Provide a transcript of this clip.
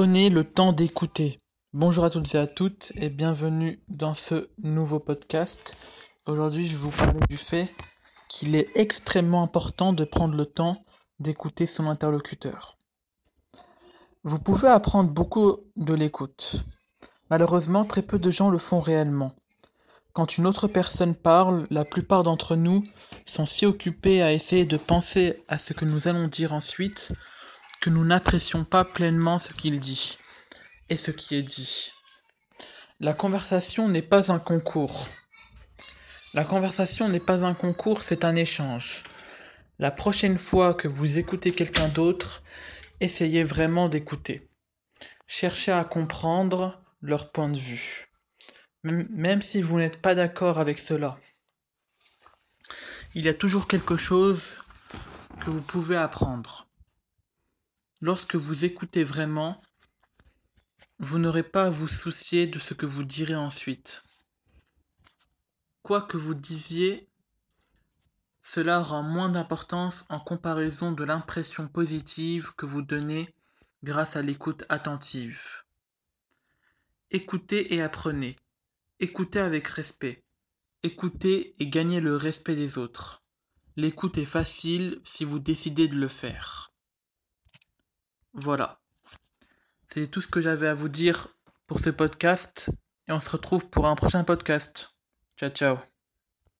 Prenez le temps d'écouter. Bonjour à toutes et à toutes et bienvenue dans ce nouveau podcast. Aujourd'hui, je vous parler du fait qu'il est extrêmement important de prendre le temps d'écouter son interlocuteur. Vous pouvez apprendre beaucoup de l'écoute. Malheureusement, très peu de gens le font réellement. Quand une autre personne parle, la plupart d'entre nous sont si occupés à essayer de penser à ce que nous allons dire ensuite que nous n'apprécions pas pleinement ce qu'il dit et ce qui est dit. La conversation n'est pas un concours. La conversation n'est pas un concours, c'est un échange. La prochaine fois que vous écoutez quelqu'un d'autre, essayez vraiment d'écouter. Cherchez à comprendre leur point de vue, même, si vous n'êtes pas d'accord avec cela. Il y a toujours quelque chose que vous pouvez apprendre. Lorsque vous écoutez vraiment, vous n'aurez pas à vous soucier de ce que vous direz ensuite. Quoi que vous disiez, cela aura moins d'importance en comparaison de l'impression positive que vous donnez grâce à l'écoute attentive. Écoutez et apprenez. Écoutez avec respect. Écoutez et gagnez le respect des autres. L'écoute est facile si vous décidez de le faire. Voilà. C'est tout ce que j'avais à vous dire pour ce podcast et on se retrouve pour un prochain podcast. Ciao ciao.